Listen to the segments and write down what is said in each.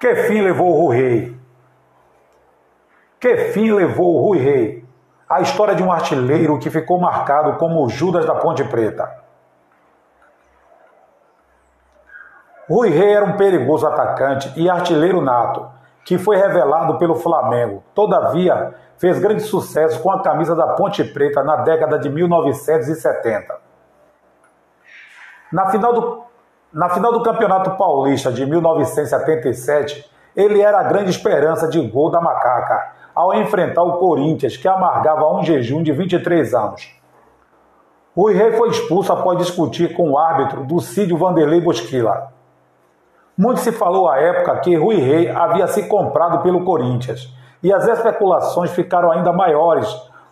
Que fim levou o Rei? Que fim levou o Rei? A história de um artilheiro que ficou marcado como Judas da Ponte Preta. Rui Rei era um perigoso atacante e artilheiro nato, que foi revelado pelo Flamengo. Todavia, fez grande sucesso com a camisa da Ponte Preta na década de 1970. Na final do na final do Campeonato Paulista de 1977, ele era a grande esperança de gol da Macaca ao enfrentar o Corinthians, que amargava um jejum de 23 anos. Rui Rei foi expulso após discutir com o árbitro do Cídio Vanderlei Bosquila. Muito se falou à época que Rui Rei havia se comprado pelo Corinthians, e as especulações ficaram ainda maiores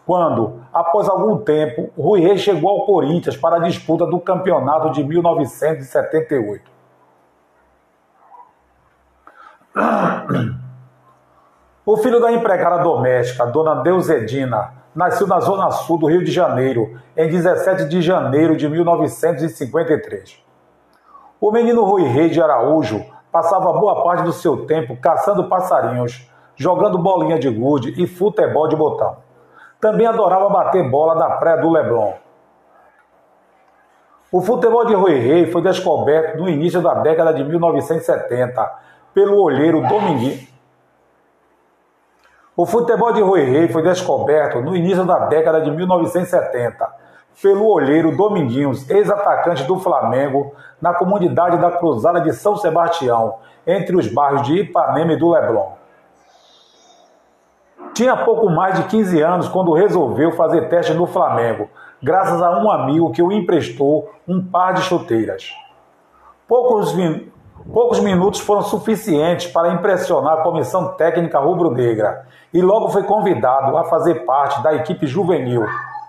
quando, após algum tempo, Rui Reis chegou ao Corinthians para a disputa do campeonato de 1978. O filho da empregada doméstica, dona Deuzedina, nasceu na zona sul do Rio de Janeiro, em 17 de janeiro de 1953. O menino Rui Reis de Araújo passava boa parte do seu tempo caçando passarinhos, jogando bolinha de gude e futebol de botão. Também adorava bater bola na praia do Leblon. O futebol de Rui Rei foi descoberto no início da década de 1970 pelo olheiro Dominguinho. O futebol de Rui Rei foi descoberto no início da década de 1970 pelo olheiro Dominguinhos, ex-atacante do Flamengo, na comunidade da Cruzada de São Sebastião, entre os bairros de Ipanema e do Leblon. Tinha pouco mais de 15 anos quando resolveu fazer teste no Flamengo, graças a um amigo que o emprestou um par de chuteiras. Poucos, poucos minutos foram suficientes para impressionar a comissão técnica rubro-negra e logo foi convidado a fazer parte da equipe juvenil,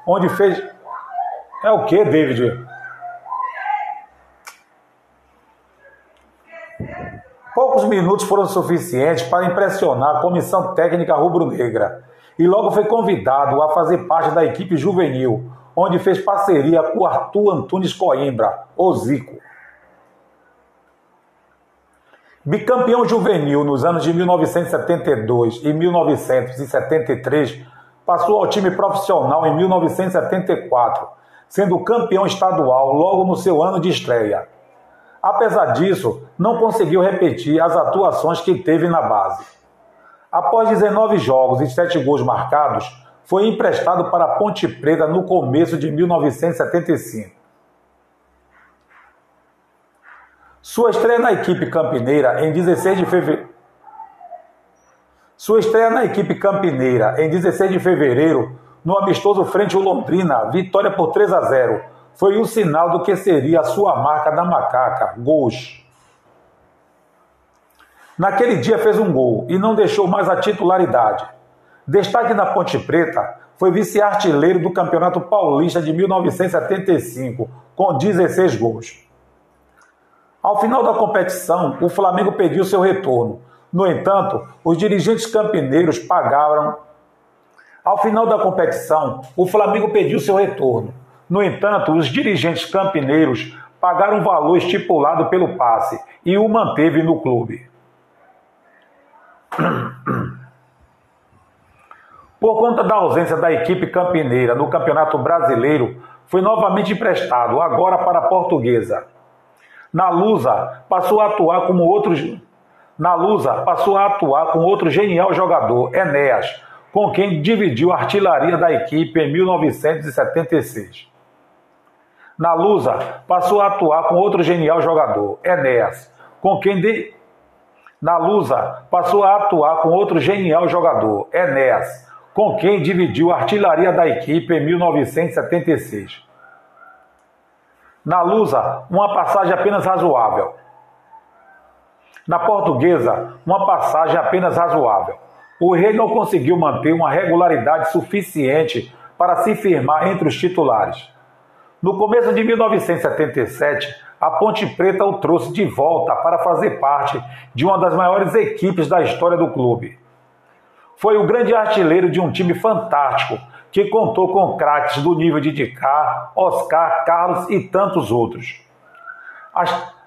onde fez. É o que, David? Poucos minutos foram suficientes para impressionar a comissão técnica rubro-negra e logo foi convidado a fazer parte da equipe juvenil, onde fez parceria com Arthur Antunes Coimbra, o Zico. Bicampeão juvenil nos anos de 1972 e 1973, passou ao time profissional em 1974, sendo campeão estadual logo no seu ano de estreia. Apesar disso, não conseguiu repetir as atuações que teve na base. Após 19 jogos e 7 gols marcados, foi emprestado para Ponte Preta no começo de 1975. Sua estreia na equipe campineira em 16 de fevereiro. Sua estreia na equipe campineira em 16 de fevereiro, no amistoso frente ao Londrina, vitória por 3 a 0 foi um sinal do que seria a sua marca da macaca, gols. Naquele dia fez um gol e não deixou mais a titularidade. Destaque da Ponte Preta foi vice-artilheiro do Campeonato Paulista de 1975, com 16 gols. Ao final da competição, o Flamengo pediu seu retorno. No entanto, os dirigentes campineiros pagaram. Ao final da competição, o Flamengo pediu seu retorno. No entanto, os dirigentes campineiros pagaram o valor estipulado pelo passe e o manteve no clube. Por conta da ausência da equipe campineira no Campeonato Brasileiro, foi novamente emprestado, agora para a Portuguesa. Na Lusa, passou a atuar como outro na Lusa, passou a atuar com outro genial jogador, Enéas, com quem dividiu a artilharia da equipe em 1976. Na Lusa, passou a atuar com outro genial jogador, Enéas, com quem de... Na Lusa, passou a atuar com outro genial jogador, Enéas, com quem dividiu a artilharia da equipe em 1976. Na Lusa, uma passagem apenas razoável. Na Portuguesa, uma passagem apenas razoável. O rei não conseguiu manter uma regularidade suficiente para se firmar entre os titulares. No começo de 1977, a Ponte Preta o trouxe de volta para fazer parte de uma das maiores equipes da história do clube. Foi o grande artilheiro de um time fantástico que contou com craques do nível de Dicá, Oscar, Carlos e tantos outros. As...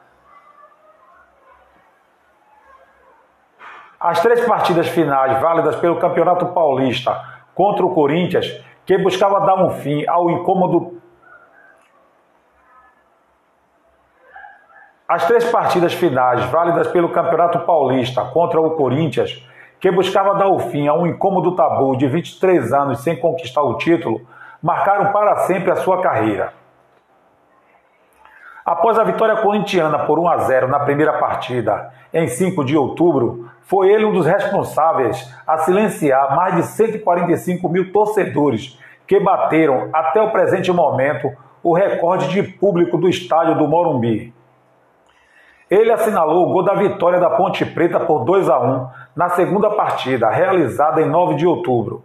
As três partidas finais válidas pelo Campeonato Paulista contra o Corinthians, que buscava dar um fim ao incômodo As três partidas finais, válidas pelo Campeonato Paulista contra o Corinthians, que buscava dar o fim a um incômodo tabu de 23 anos sem conquistar o título, marcaram para sempre a sua carreira. Após a vitória corintiana por 1 a 0 na primeira partida, em 5 de outubro, foi ele um dos responsáveis a silenciar mais de 145 mil torcedores que bateram, até o presente momento, o recorde de público do estádio do Morumbi. Ele assinalou o gol da vitória da Ponte Preta por 2 a 1 na segunda partida, realizada em 9 de outubro.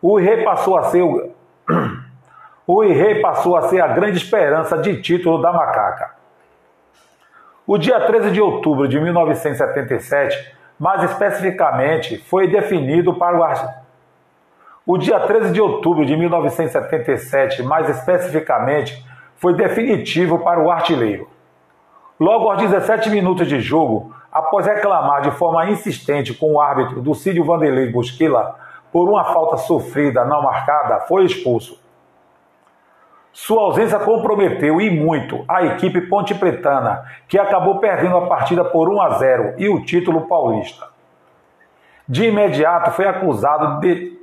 O Rei passou a ser o... o passou a ser a grande esperança de título da Macaca. O dia 13 de outubro de 1977, mais especificamente, foi definido para o o dia 13 de outubro de 1977, mais especificamente, foi definitivo para o artilheiro. Logo aos 17 minutos de jogo, após reclamar de forma insistente com o árbitro do Cídio Vanderlei Bosquila por uma falta sofrida não marcada, foi expulso. Sua ausência comprometeu e muito a equipe ponte pretana, que acabou perdendo a partida por 1 a 0 e o título paulista. De imediato foi acusado de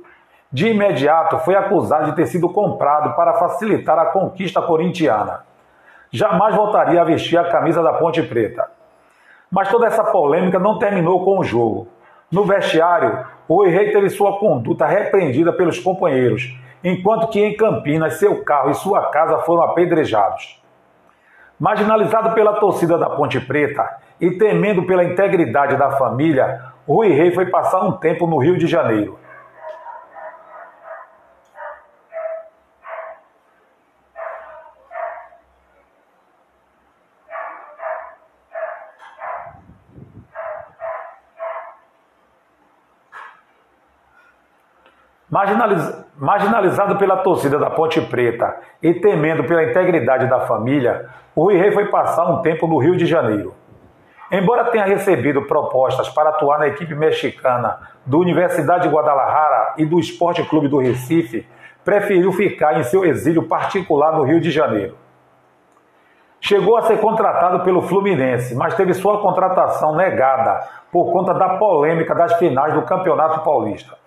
de imediato foi acusado de ter sido comprado para facilitar a conquista corintiana jamais voltaria a vestir a camisa da Ponte Preta. Mas toda essa polêmica não terminou com o jogo. No vestiário, o Rei teve sua conduta repreendida pelos companheiros, enquanto que em Campinas seu carro e sua casa foram apedrejados. Marginalizado pela torcida da Ponte Preta e temendo pela integridade da família, Rui Rei foi passar um tempo no Rio de Janeiro. Marginaliz... Marginalizado pela torcida da Ponte Preta e temendo pela integridade da família, o Rui Rei foi passar um tempo no Rio de Janeiro. Embora tenha recebido propostas para atuar na equipe mexicana do Universidade de Guadalajara e do Esporte Clube do Recife, preferiu ficar em seu exílio particular no Rio de Janeiro. Chegou a ser contratado pelo Fluminense, mas teve sua contratação negada por conta da polêmica das finais do Campeonato Paulista.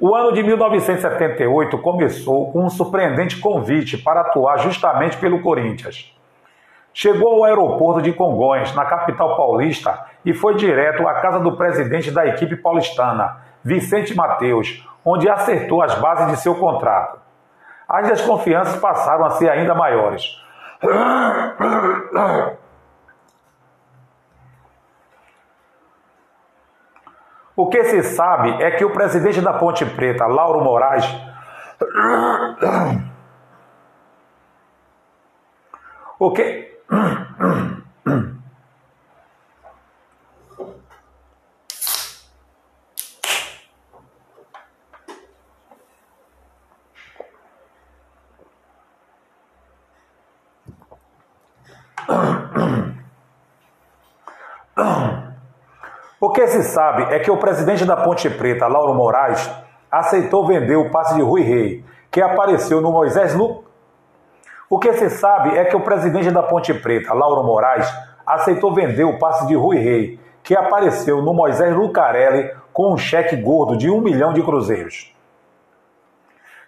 O ano de 1978 começou com um surpreendente convite para atuar justamente pelo Corinthians. Chegou ao aeroporto de Congonhas, na capital paulista, e foi direto à casa do presidente da equipe paulistana, Vicente Mateus, onde acertou as bases de seu contrato. As desconfianças passaram a ser ainda maiores. O que se sabe é que o presidente da Ponte Preta, Lauro Moraes, o que que se sabe é que o presidente da Ponte Preta, Lauro Moraes, aceitou vender o passe de Rui Rei, que apareceu no Moisés Lu. O que se sabe é que o presidente da Ponte Preta, Lauro Moraes, aceitou vender o passe de Rui Rei, que apareceu no Moisés Lucarelli com um cheque gordo de um milhão de cruzeiros.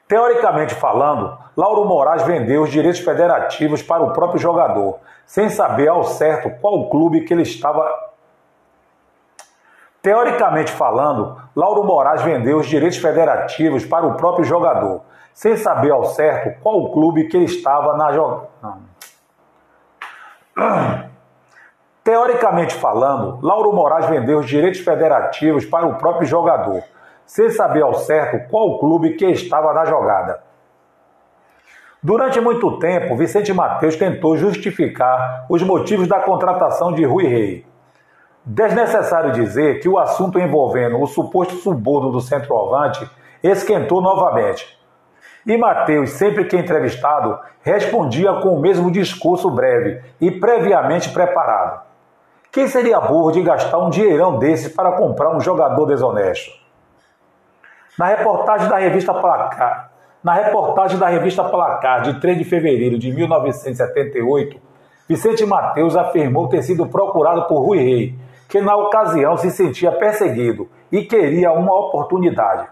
Teoricamente falando, Lauro Moraes vendeu os direitos federativos para o próprio jogador, sem saber ao certo qual clube que ele estava Teoricamente falando, Lauro Moraes vendeu os direitos federativos para o próprio jogador, sem saber ao certo qual clube que ele estava na jogada. Teoricamente falando, Lauro Moraes vendeu os direitos federativos para o próprio jogador, sem saber ao certo qual clube que estava na jogada. Durante muito tempo, Vicente Mateus tentou justificar os motivos da contratação de Rui Rei. Desnecessário dizer que o assunto envolvendo o suposto suborno do centroavante esquentou novamente. E Mateus, sempre que entrevistado, respondia com o mesmo discurso breve e previamente preparado. Quem seria burro de gastar um dinheirão desse para comprar um jogador desonesto? Na reportagem da revista Placar, na reportagem da revista Placar de 3 de fevereiro de 1978, Vicente Mateus afirmou ter sido procurado por Rui Rei, que na ocasião se sentia perseguido e queria uma oportunidade.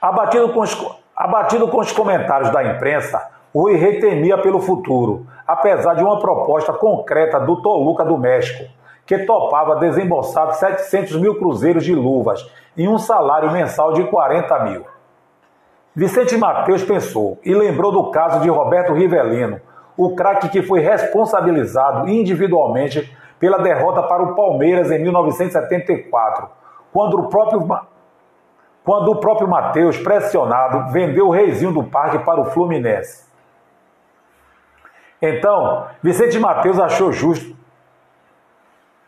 Abatido com os, abatido com os comentários da imprensa, Rui Rei temia pelo futuro, apesar de uma proposta concreta do Toluca do México, que topava desembolsar 700 mil cruzeiros de luvas e um salário mensal de 40 mil. Vicente Mateus pensou e lembrou do caso de Roberto Rivelino, o craque que foi responsabilizado individualmente pela derrota para o Palmeiras em 1974, quando o próprio, quando o próprio Matheus, pressionado, vendeu o reizinho do parque para o Fluminense. Então, Vicente Mateus achou justo.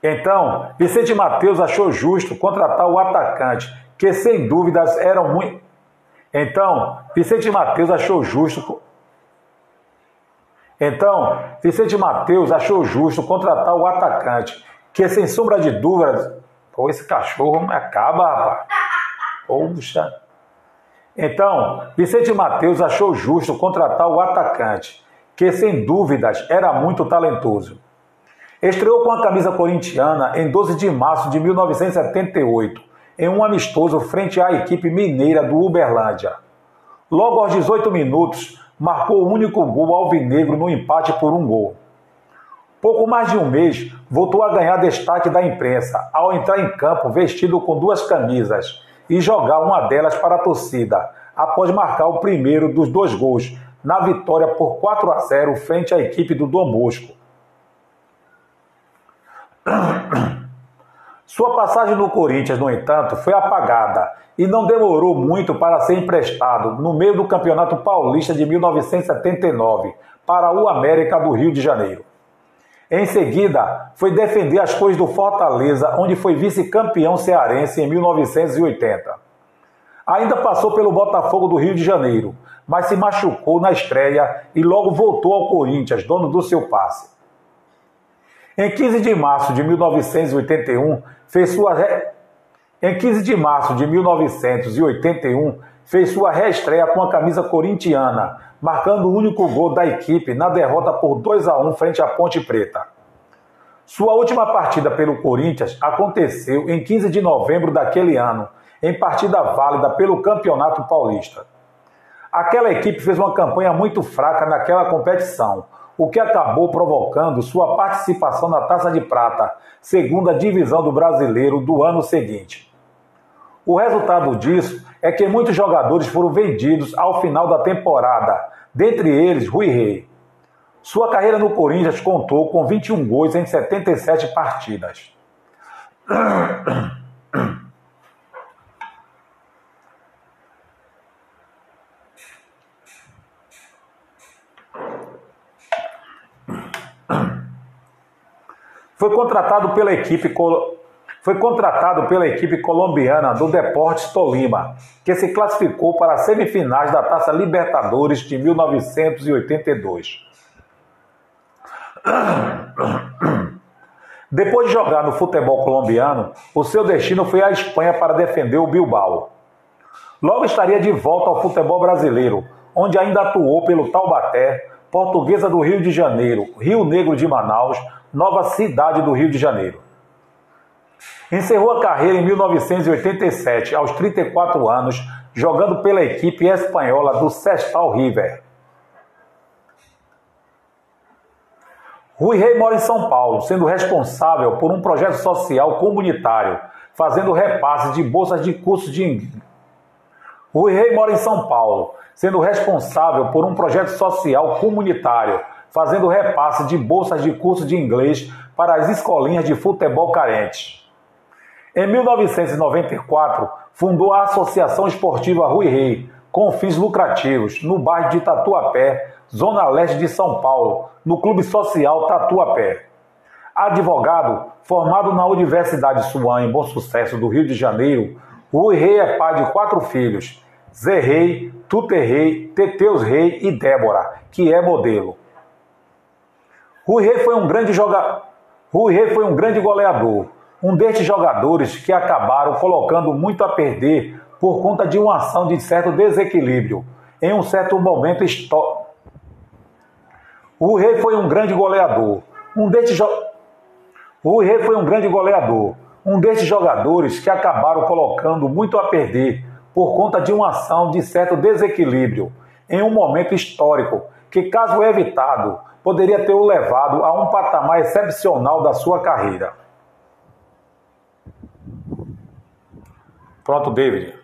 Então, Vicente Mateus achou justo contratar o atacante, que sem dúvidas eram muito. Então, Vicente Mateus achou justo então, Vicente Mateus achou justo contratar o atacante, que sem sombra de dúvidas, pô, esse cachorro me acaba, rapaz. Poxa. Então, Vicente Mateus achou justo contratar o atacante, que sem dúvidas era muito talentoso. Estreou com a camisa corintiana em 12 de março de 1978, em um amistoso frente à equipe mineira do Uberlândia. Logo aos 18 minutos, marcou o único gol alvinegro no empate por um gol. Pouco mais de um mês, voltou a ganhar destaque da imprensa ao entrar em campo vestido com duas camisas e jogar uma delas para a torcida, após marcar o primeiro dos dois gols, na vitória por 4 a 0 frente à equipe do Dom Bosco. Sua passagem no Corinthians, no entanto, foi apagada e não demorou muito para ser emprestado no meio do Campeonato Paulista de 1979 para o América do Rio de Janeiro. Em seguida, foi defender as cores do Fortaleza, onde foi vice-campeão cearense em 1980. Ainda passou pelo Botafogo do Rio de Janeiro, mas se machucou na estreia e logo voltou ao Corinthians, dono do seu passe. Em 15 de março de 1981, fez sua re... em 15 de março de 1981, fez sua reestreia com a camisa corintiana, marcando o único gol da equipe na derrota por 2 a 1 frente à Ponte Preta. Sua última partida pelo Corinthians aconteceu em 15 de novembro daquele ano, em partida válida pelo Campeonato Paulista. Aquela equipe fez uma campanha muito fraca naquela competição, o que acabou provocando sua participação na Taça de Prata, segunda divisão do brasileiro do ano seguinte. O resultado disso é que muitos jogadores foram vendidos ao final da temporada, dentre eles Rui Rei. Sua carreira no Corinthians contou com 21 gols em 77 partidas. Foi contratado pela equipe foi contratado pela equipe colombiana do Deportes Tolima, que se classificou para as semifinais da Taça Libertadores de 1982. Depois de jogar no futebol colombiano, o seu destino foi à Espanha para defender o Bilbao. Logo estaria de volta ao futebol brasileiro, onde ainda atuou pelo Taubaté, Portuguesa do Rio de Janeiro, Rio Negro de Manaus, nova cidade do Rio de Janeiro. Encerrou a carreira em 1987, aos 34 anos, jogando pela equipe espanhola do Sestal River. Rui Rei mora em São Paulo, sendo responsável por um projeto social comunitário, fazendo repasse de bolsas de cursos de Rui Rei mora em São Paulo, sendo responsável por um projeto social comunitário, fazendo repasse de bolsas de curso de inglês para as escolinhas de futebol carentes. Em 1994, fundou a Associação Esportiva Rui Rei, com fins lucrativos, no bairro de Tatuapé, zona leste de São Paulo, no Clube Social Tatuapé. Advogado, formado na Universidade Suan em Bom Sucesso do Rio de Janeiro, Rui Rei é pai de quatro filhos, Zé Rei, Tuter Rei, Teteus Rei e Débora, que é modelo. Rui Rei foi um grande jogador. Rui Rei foi um grande goleador, um destes jogadores que acabaram colocando muito a perder por conta de uma ação de certo desequilíbrio em um certo momento histórico. O Rei foi um grande goleador, um destes jo... O Rei foi um grande goleador, um desses jogadores que acabaram colocando muito a perder por conta de uma ação de certo desequilíbrio em um momento histórico que, caso evitado, poderia ter o levado a um patamar excepcional da sua carreira. Pronto, David.